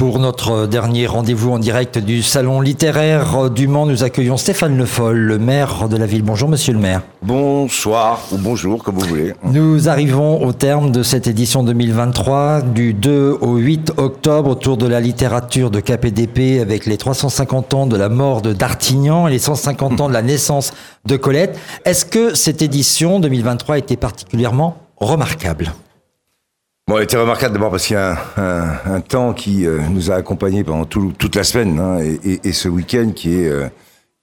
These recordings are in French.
Pour notre dernier rendez-vous en direct du Salon littéraire du Mans, nous accueillons Stéphane Le Foll, le maire de la ville. Bonjour monsieur le maire. Bonsoir ou bonjour, comme vous voulez. Nous arrivons au terme de cette édition 2023, du 2 au 8 octobre, autour de la littérature de KPDP, avec les 350 ans de la mort de D'Artignan et les 150 ans de la naissance de Colette. Est-ce que cette édition 2023 a été particulièrement remarquable? Bon, elle était remarquable d'abord parce qu'il y a un, temps qui euh, nous a accompagnés pendant toute la semaine hein, et, ce week-end qui est euh,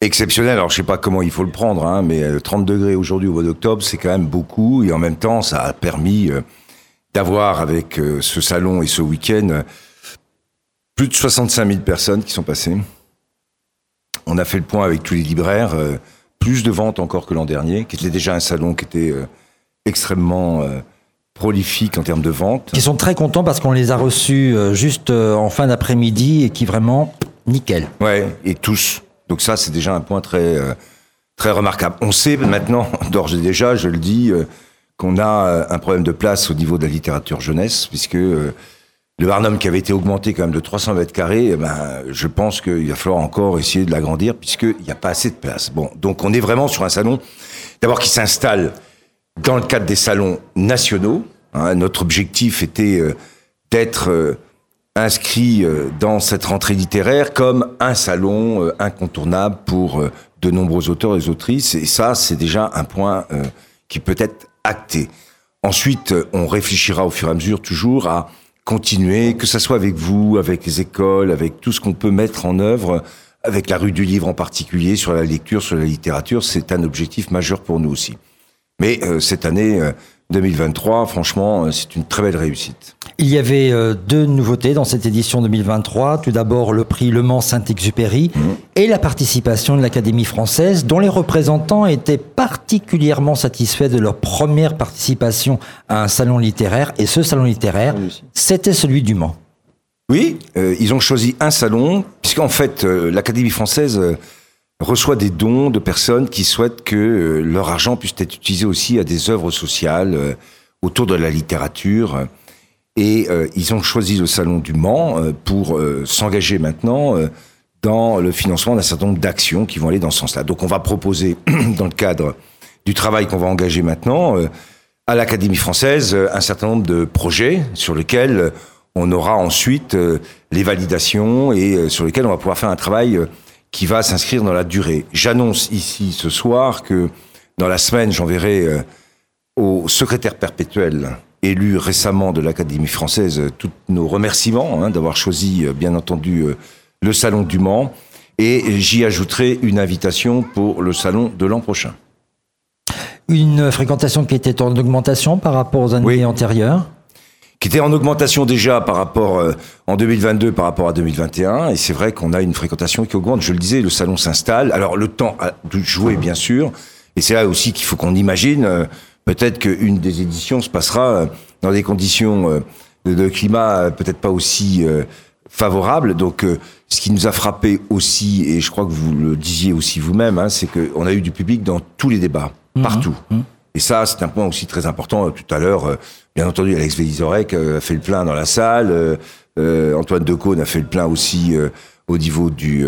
exceptionnel. Alors je sais pas comment il faut le prendre, hein, mais 30 euh, degrés aujourd'hui au mois d'octobre, c'est quand même beaucoup et en même temps, ça a permis d'avoir avec ce salon et ce week-end plus de 65 000 personnes qui sont passées. On a fait le point avec tous les libraires, plus de ventes encore que l'an dernier, qui était déjà un salon qui était extrêmement prolifiques en termes de vente. Qui sont très contents parce qu'on les a reçus euh, juste euh, en fin d'après-midi et qui vraiment nickel. Ouais, et tous. Donc ça, c'est déjà un point très euh, très remarquable. On sait maintenant, d'ores et déjà, je le dis, qu'on a un problème de place au niveau de la littérature jeunesse, puisque le Barnum qui avait été augmenté quand même de 300 mètres carrés, eh ben, je pense qu'il va falloir encore essayer de l'agrandir puisqu'il n'y a pas assez de place. Bon, donc on est vraiment sur un salon, d'abord qui s'installe dans le cadre des salons nationaux. Hein, notre objectif était euh, d'être euh, inscrit euh, dans cette rentrée littéraire comme un salon incontournable pour de nombreux auteurs et autrices. Et ça, c'est déjà un point qui peut être acté. Ensuite, on réfléchira au fur et à mesure toujours à continuer, que ce soit avec vous, avec les écoles, avec tout ce qu'on peut mettre en œuvre, avec la rue du livre en particulier, sur la lecture, sur la littérature. C'est un objectif majeur pour nous aussi. Mais euh, cette année 2023, euh, franchement, euh, c'est une très belle réussite. Il y avait deux nouveautés dans cette édition 2023. Tout d'abord, le prix Le Mans Saint-Exupéry mmh. et la participation de l'Académie française, dont les représentants étaient particulièrement satisfaits de leur première participation à un salon littéraire. Et ce salon littéraire, c'était celui du Mans. Oui, ils ont choisi un salon, puisqu'en fait, l'Académie française reçoit des dons de personnes qui souhaitent que euh, leur argent puisse être utilisé aussi à des œuvres sociales euh, autour de la littérature. Et euh, ils ont choisi le Salon du Mans pour s'engager maintenant dans le financement d'un certain nombre d'actions qui vont aller dans ce sens-là. Donc on va proposer, dans le cadre du travail qu'on va engager maintenant, à l'Académie française, un certain nombre de projets sur lesquels on aura ensuite les validations et sur lesquels on va pouvoir faire un travail qui va s'inscrire dans la durée. J'annonce ici ce soir que dans la semaine, j'enverrai euh, au secrétaire perpétuel élu récemment de l'Académie française euh, tous nos remerciements hein, d'avoir choisi, euh, bien entendu, le Salon du Mans. Et j'y ajouterai une invitation pour le Salon de l'an prochain. Une fréquentation qui était en augmentation par rapport aux années antérieures qui était en augmentation déjà par rapport euh, en 2022 par rapport à 2021 et c'est vrai qu'on a une fréquentation qui augmente. Je le disais, le salon s'installe. Alors le temps a de jouer bien sûr et c'est là aussi qu'il faut qu'on imagine euh, peut-être qu'une des éditions se passera euh, dans des conditions de, climat peut-être pas aussi favorables. Donc ce qui nous a frappé aussi et je crois que vous le disiez aussi vous-même, hein, c'est qu'on a eu du public dans tous les débats, mmh. partout. Mmh. Et ça, c'est un point aussi très important. Tout à l'heure, Bien entendu, Alex Vélizorek euh, a fait le plein dans la salle. Euh, euh, Antoine Decaune a fait le plein aussi au niveau du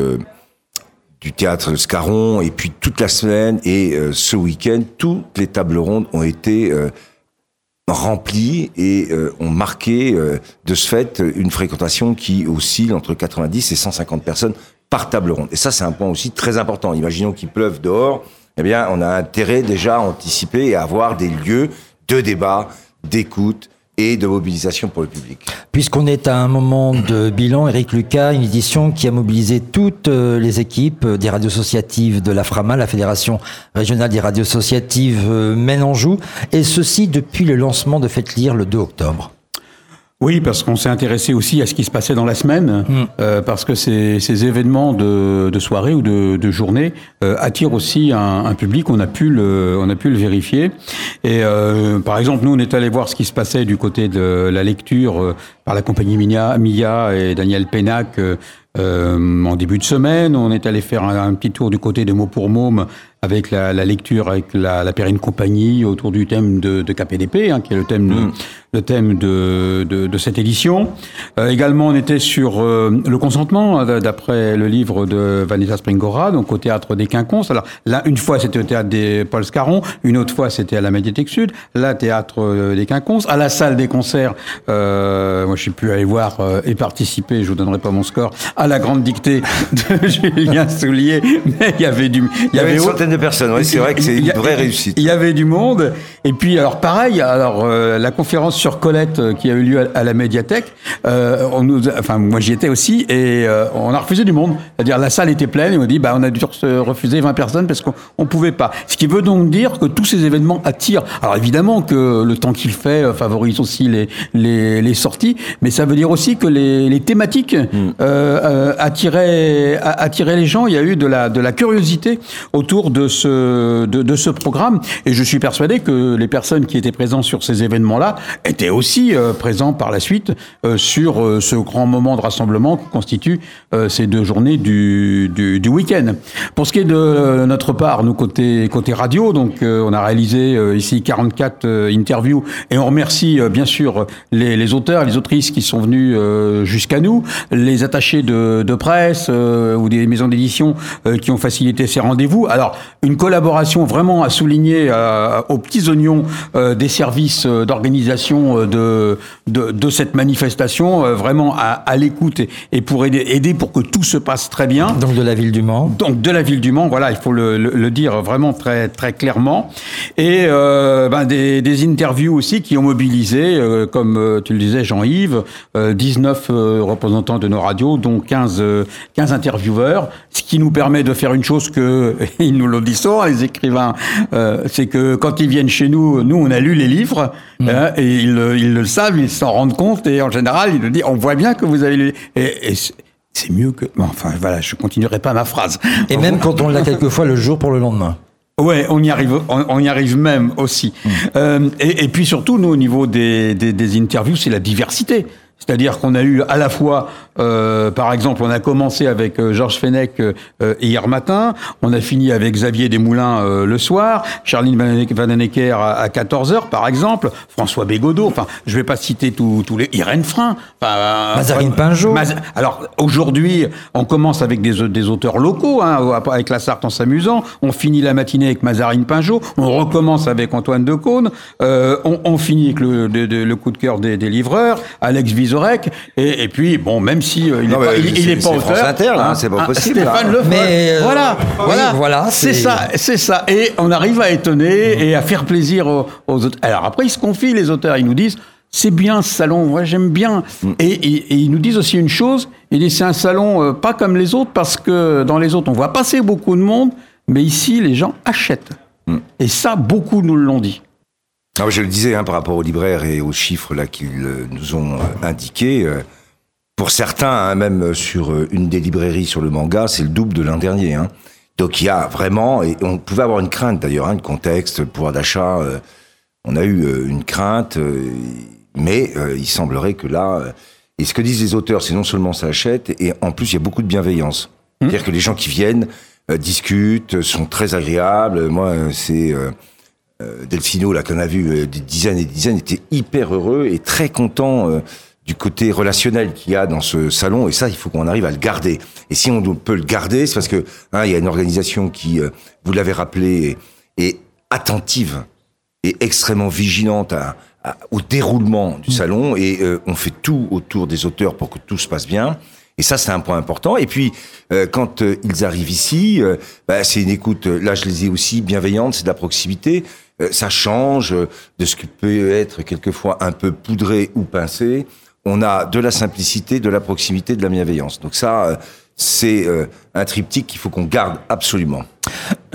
du théâtre Scarron. Et puis toute la semaine et ce week-end, toutes les tables rondes ont été remplies et ont marqué de ce fait une fréquentation qui oscille entre 90 et 150 personnes par table ronde. Et ça, c'est un point aussi très important. Imaginons qu'il pleuve dehors. Eh bien, on a intérêt déjà à anticiper et à avoir des lieux de débat, d'écoute et de mobilisation pour le public. Puisqu'on est à un moment de bilan, Eric Lucas, une édition qui a mobilisé toutes euh, les équipes des radios associatives de la FRAMA, la Fédération régionale des radios associatives euh, Maine-Anjou, et ceci depuis le lancement de Faites lire le 2 octobre. Oui, parce qu'on s'est intéressé aussi à ce qui se passait dans la semaine, mm. euh, parce que ces, ces événements de, de, soirée ou de, de journée euh, attirent aussi un, un, public. On a pu le, on a pu le vérifier. Et euh, par exemple, nous, on est allé voir ce qui se passait du côté de la lecture euh, par la compagnie Mia, Mia et Daniel Pénac en début de semaine. On est allé faire un, petit tour du côté des mots pour mômes avec la, lecture avec la, la Périne Compagnie autour du thème de, de KPDP, hein, qui est le thème, de, mm. Le thème de, de, de cette édition. Euh, également, on était sur euh, le consentement, hein, d'après le livre de Vanessa Springora, donc au théâtre des Quinconces. Alors là, une fois, c'était au théâtre des Paul Scarron, une autre fois, c'était à la Médiathèque Sud, là, théâtre euh, des Quinconces, à la salle des concerts. moi, je suis pu aller voir et participer, je vous donnerai pas mon score, à la grande dictée de Julien Soulier, mais il y avait du, il y, avait de personnes. Oui, c'est vrai que c'est une vraie réussite. Il y avait du monde. Et puis, alors pareil, alors euh, la conférence sur Colette euh, qui a eu lieu à, la médiathèque, euh, on nous, enfin moi j'y étais aussi, et on a refusé du monde. C'est-à-dire la salle était pleine et on dit bah on a dû refuser 20 personnes parce qu'on on pouvait pas. Ce qui veut donc dire que tous ces événements attirent. Alors évidemment que le temps qu'il fait favorise aussi les, les, les, sorties, mais ça veut dire aussi que les, les thématiques mm. attiraient, attiraient les gens. Il y a eu de la, de la curiosité autour de de ce, de, ce programme. Et je suis persuadé que les personnes qui étaient présentes sur ces événements-là étaient aussi euh, présents par la suite euh, sur euh, ce grand moment de rassemblement qui constitue ces deux journées du, du, du week-end. Pour ce qui est de notre part, nous côté, côté radio, donc on a réalisé ici 44 interviews et on remercie bien sûr les, les auteurs, les autrices qui sont venus jusqu'à nous, les attachés de, de presse ou des maisons d'édition qui ont facilité ces rendez-vous. Alors, une collaboration vraiment à souligner euh, aux petits oignons euh, des services euh, d'organisation de, de, de, cette manifestation, vraiment à, à l'écoute et, pour aider, aider pour que tout se passe très bien. Donc de la ville du Mans. Donc de la ville du Mans, voilà, il faut le, le, dire vraiment très très clairement. Et ben, des, des, interviews aussi qui ont mobilisé, comme tu le disais Jean-Yves, 19 représentants de nos radios, dont 15, 15 intervieweurs, ce qui nous permet de faire une chose que ils nous le les écrivains, euh, c'est que quand ils viennent chez nous, nous on a lu les livres mm. hein, et ils, ils, le savent, ils s'en rendent compte et en général ils nous disent on voit bien que vous avez lu. Et, c'est mieux que. enfin voilà, je continuerai pas ma phrase. Et même quand on l'a quelquefois le jour pour le lendemain. Ouais, on y arrive, on, y arrive même aussi. Mm. Euh, et, et, puis surtout, nous, au niveau des, des, des interviews, c'est la diversité. C'est-à-dire qu'on a eu à la fois, euh, par exemple, on a commencé avec euh, Georges Fenech euh, hier matin, on a fini avec Xavier Desmoulins euh, le soir, Charline Vanhoenacker à, à 14h par exemple, François Bégodeau, enfin je vais pas citer tous les... Irène Frein, enfin, Mazarine Pinjot. Alors aujourd'hui, on commence avec des, des auteurs locaux, hein, avec la Sarthe en s'amusant, on finit la matinée avec Mazarine Pinjot, on recommence avec Antoine Decaune, on, on, finit avec le, le, coup de cœur des, des livreurs, Alex Vizor et, et, puis, bon, même si euh, il, non, est, il, est, pas auteur, France Inter, là, hein, c'est pas ah, possible. Stéphane Le mais euh, voilà, voilà, voilà, c'est ça, c'est ça. Et on arrive à étonner mmh. et à faire plaisir aux, aux autres. Alors après, ils se confient les auteurs, ils nous disent c'est bien ce salon, moi j'aime bien. Mmh. Et, et, et, ils nous disent aussi une chose, ils disent c'est un salon euh, pas comme les autres parce que dans les autres on voit passer beaucoup de monde, mais ici les gens achètent. Mmh. Et ça, beaucoup nous l'ont dit. Ah, je le disais hein, par rapport aux libraires et aux chiffres là qu'ils nous ont euh, indiqués. Euh, pour certains, hein, même sur une des librairies sur le manga, c'est le double de l'an dernier. Hein. Donc il y a vraiment, et on pouvait avoir une crainte d'ailleurs, hein, contexte, le pouvoir d'achat. on a eu une crainte, mais il semblerait que là, et ce que disent les auteurs, c'est non seulement ça achète, et en plus il y a beaucoup de bienveillance. Mmh. C'est-à-dire que les gens qui viennent discutent, sont très agréables. Moi, c'est euh, Delfino, là, qu'on a vu euh, des dizaines et des dizaines, était hyper heureux et très content euh, du côté relationnel qu'il y a dans ce salon. Et ça, il faut qu'on arrive à le garder. Et si on peut le garder, c'est parce que hein, il y a une organisation qui, vous l'avez rappelé, est, attentive et extrêmement vigilante au déroulement du salon. Et on fait tout autour des auteurs pour que tout se passe bien. Et ça, c'est un point important. Et puis, quand ils arrivent ici, bah, c'est une écoute, là je les ai aussi, bienveillante, c'est de la proximité. Euh, ça change de ce qui peut être quelquefois un peu poudré ou pincé. On a de la simplicité, de la proximité, de la bienveillance. Donc ça, euh, c'est euh, un triptyque qu'il faut qu'on garde absolument.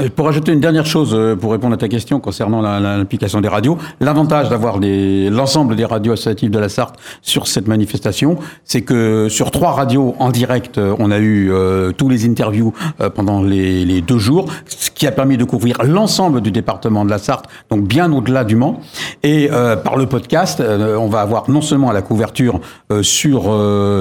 Euh, pour ajouter une dernière chose, euh, pour répondre à ta question concernant l'implication des radios, l'avantage d'avoir l'ensemble des radios associatives de la Sarthe sur cette manifestation, c'est que sur trois radios en direct, on a eu tous les interviews pendant les, deux jours, ce qui a permis de couvrir l'ensemble du département de la Sarthe, donc bien au-delà du Mans. Et euh, par le podcast, euh, on va avoir non seulement la couverture euh, sur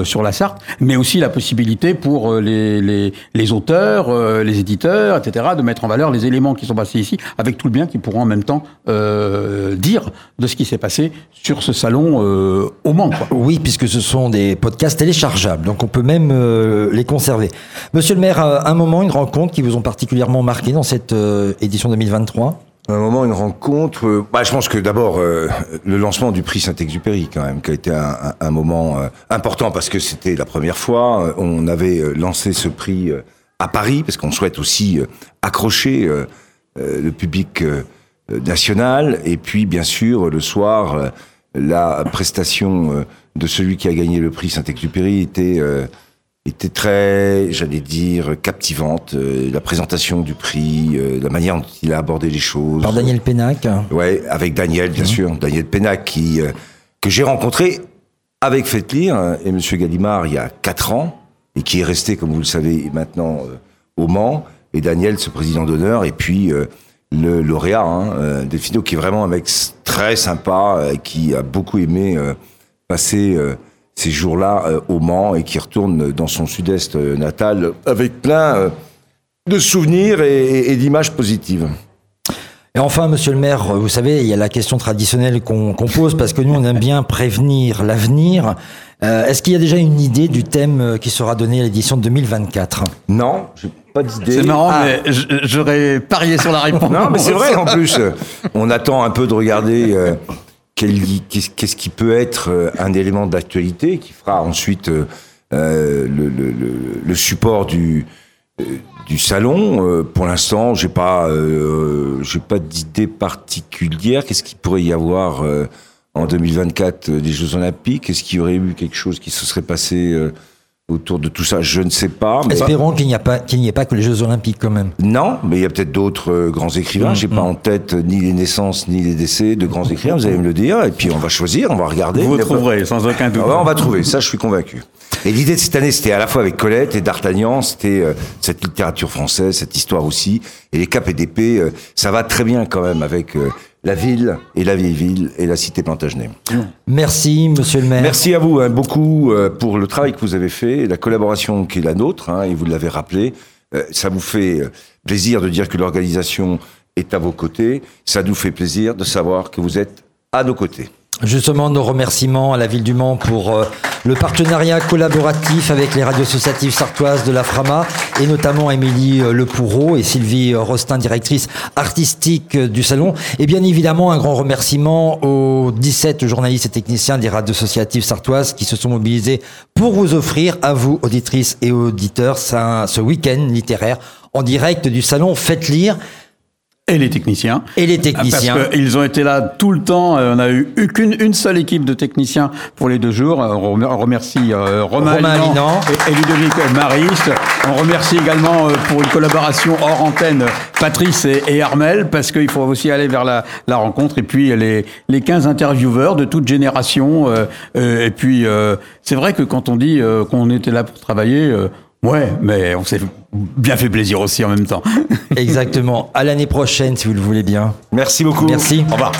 sur la Sarthe, mais aussi la possibilité pour les, les auteurs, les éditeurs, etc., de mettre en valeur les éléments qui sont passés ici, avec tout le bien qu'ils pourront en même temps dire de ce qui s'est passé sur ce salon au Mans. Quoi. Oui, puisque ce sont des podcasts téléchargeables, donc on peut même les conserver. Monsieur le maire, un moment, une rencontre qui vous ont particulièrement marqué dans cette édition 2023 un moment, une rencontre. Euh, bah, je pense que d'abord euh, le lancement du prix Saint-Exupéry, quand même, qui a été un, un, moment euh, important parce que c'était la première fois. On avait lancé ce prix à Paris parce qu'on souhaite aussi accrocher le public national. Et puis, bien sûr, le soir, la prestation de celui qui a gagné le prix Saint-Exupéry était était très, j'allais dire, captivante. Euh, la présentation du prix, euh, la manière dont il a abordé les choses. Par Daniel Pénac. Ouais, avec Daniel, bien mhm. sûr. Daniel Pénac, qui, euh, que j'ai rencontré avec Faites lire et Monsieur Gallimard il y a quatre ans, et qui est resté, comme vous le savez, maintenant au Mans. Et Daniel, ce président d'honneur, et puis le lauréat, hein, Delfino, qui est vraiment un mec très sympa, qui a beaucoup aimé passer ces jours-là euh, au Mans et qui retourne dans son sud-est euh, natal avec plein euh, de souvenirs et, d'images positives. Et enfin, monsieur le maire, vous savez, il y a la question traditionnelle qu'on pose parce que nous, on aime bien prévenir l'avenir. Est-ce qu'il y a déjà une idée du thème qui sera donné à l'édition de 2024 Non, j'ai pas d'idée. C'est marrant, ah. mais j'aurais parié sur la réponse. Non, mais c'est vrai en plus. On attend un peu de regarder qu'est-ce qui peut être euh, un élément d'actualité qui fera ensuite euh, euh, le, le, le, support du, du salon. pour l'instant, j'ai pas, j'ai pas d'idée particulière. Qu'est-ce qu'il pourrait y avoir en 2024 des Jeux Olympiques? Est-ce qu'il y aurait eu quelque chose qui se serait passé autour de tout ça, je ne sais pas. Mais... Espérons qu'il n'y a pas qu'il n'y ait pas que les Jeux Olympiques quand même. Non, mais il y a peut-être d'autres euh, grands écrivains. Mm, J'ai pas mm. en tête ni les naissances ni les décès de grands écrivains. Vous allez me le dire, et puis on va choisir, on va regarder. Vous trouverez sans aucun doute. Ah on va trouver, ça je suis convaincu. Et l'idée de cette année, c'était à la fois avec Colette et D'Artagnan, c'était euh, cette littérature française, cette histoire aussi, et les capes et d'épée, euh, ça va très bien quand même avec la ville et la vieille ville et la cité Plantagenet. Merci, monsieur le maire. Merci à vous hein, beaucoup euh, pour le travail que vous avez fait, la collaboration qui est la nôtre, hein, et vous l'avez rappelé. Euh, ça vous fait euh, plaisir de dire que l'organisation est à vos côtés. Ça nous fait plaisir de savoir que vous êtes à nos côtés. Justement, nos remerciements à la ville du Mans pour euh, le partenariat collaboratif avec les radios associatives sartoises de la Frama et notamment Émilie euh, Lepoureau et Sylvie Rostin, directrice artistique du salon. Et bien évidemment, un grand remerciement aux 17 journalistes et techniciens des radios associatives sartoises qui se sont mobilisés pour vous offrir, à vous, auditrices et auditeurs, ce week-end littéraire en direct du salon Faites lire. Et les techniciens. Et les techniciens. Parce qu'ils ont été là tout le temps. Euh, on a eu qu'une une seule équipe de techniciens pour les deux jours. Euh, on remercie euh, Romain, Romain et, et, Ludovic Mariste. On remercie également pour une collaboration hors antenne Patrice et, Armel, parce qu'il faut aussi aller vers la, la, rencontre. Et puis les, les 15 intervieweurs de toute génération. et puis c'est vrai que quand on dit qu'on était là pour travailler, Ouais, mais on s'est bien fait plaisir aussi en même temps. Exactement. À l'année prochaine, si vous le voulez bien. Merci beaucoup. Merci. Au revoir.